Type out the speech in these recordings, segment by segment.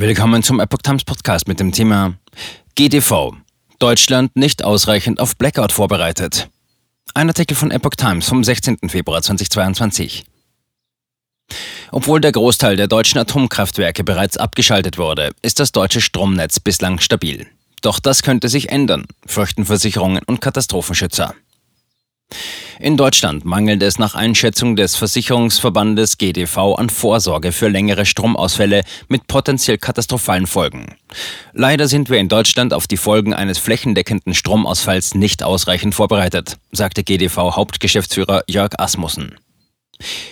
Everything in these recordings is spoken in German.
Willkommen zum Epoch Times Podcast mit dem Thema GDV. Deutschland nicht ausreichend auf Blackout vorbereitet. Ein Artikel von Epoch Times vom 16. Februar 2022. Obwohl der Großteil der deutschen Atomkraftwerke bereits abgeschaltet wurde, ist das deutsche Stromnetz bislang stabil. Doch das könnte sich ändern, fürchten Versicherungen und Katastrophenschützer. In Deutschland mangelt es nach Einschätzung des Versicherungsverbandes GDV an Vorsorge für längere Stromausfälle mit potenziell katastrophalen Folgen. Leider sind wir in Deutschland auf die Folgen eines flächendeckenden Stromausfalls nicht ausreichend vorbereitet, sagte GDV Hauptgeschäftsführer Jörg Asmussen.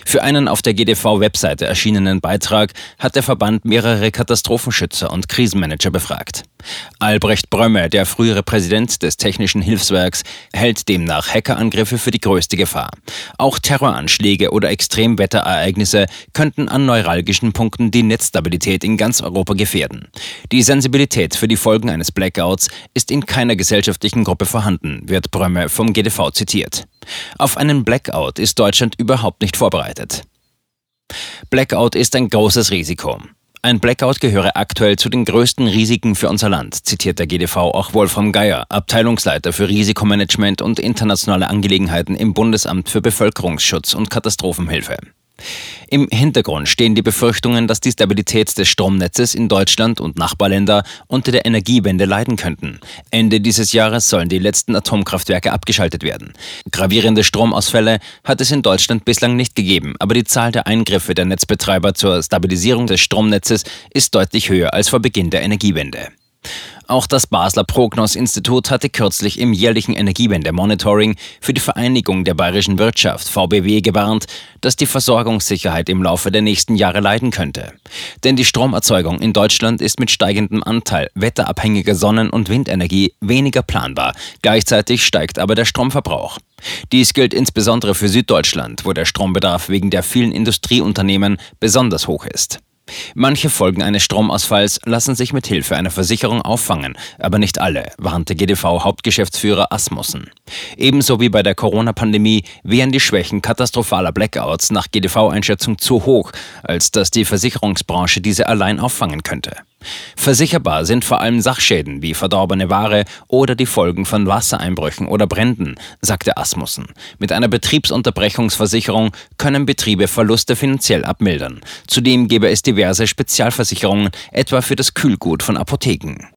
Für einen auf der GDV-Webseite erschienenen Beitrag hat der Verband mehrere Katastrophenschützer und Krisenmanager befragt. Albrecht Brömme, der frühere Präsident des Technischen Hilfswerks, hält demnach Hackerangriffe für die größte Gefahr. Auch Terroranschläge oder Extremwetterereignisse könnten an neuralgischen Punkten die Netzstabilität in ganz Europa gefährden. Die Sensibilität für die Folgen eines Blackouts ist in keiner gesellschaftlichen Gruppe vorhanden, wird Brömme vom GDV zitiert. Auf einen Blackout ist Deutschland überhaupt nicht vorbereitet. Blackout ist ein großes Risiko. Ein Blackout gehöre aktuell zu den größten Risiken für unser Land, zitiert der GDV auch Wolfram Geier, Abteilungsleiter für Risikomanagement und internationale Angelegenheiten im Bundesamt für Bevölkerungsschutz und Katastrophenhilfe. Im Hintergrund stehen die Befürchtungen, dass die Stabilität des Stromnetzes in Deutschland und Nachbarländer unter der Energiewende leiden könnten. Ende dieses Jahres sollen die letzten Atomkraftwerke abgeschaltet werden. Gravierende Stromausfälle hat es in Deutschland bislang nicht gegeben, aber die Zahl der Eingriffe der Netzbetreiber zur Stabilisierung des Stromnetzes ist deutlich höher als vor Beginn der Energiewende. Auch das Basler Prognos-Institut hatte kürzlich im jährlichen Energiewende-Monitoring für die Vereinigung der bayerischen Wirtschaft VBW gewarnt, dass die Versorgungssicherheit im Laufe der nächsten Jahre leiden könnte. Denn die Stromerzeugung in Deutschland ist mit steigendem Anteil wetterabhängiger Sonnen- und Windenergie weniger planbar. Gleichzeitig steigt aber der Stromverbrauch. Dies gilt insbesondere für Süddeutschland, wo der Strombedarf wegen der vielen Industrieunternehmen besonders hoch ist. Manche Folgen eines Stromausfalls lassen sich mit Hilfe einer Versicherung auffangen, aber nicht alle, warnte GDV-Hauptgeschäftsführer Asmussen. Ebenso wie bei der Corona-Pandemie wären die Schwächen katastrophaler Blackouts nach GDV-Einschätzung zu hoch, als dass die Versicherungsbranche diese allein auffangen könnte. Versicherbar sind vor allem Sachschäden wie verdorbene Ware oder die Folgen von Wassereinbrüchen oder Bränden, sagte Asmussen. Mit einer Betriebsunterbrechungsversicherung können Betriebe Verluste finanziell abmildern. Zudem gäbe es diverse Spezialversicherungen, etwa für das Kühlgut von Apotheken.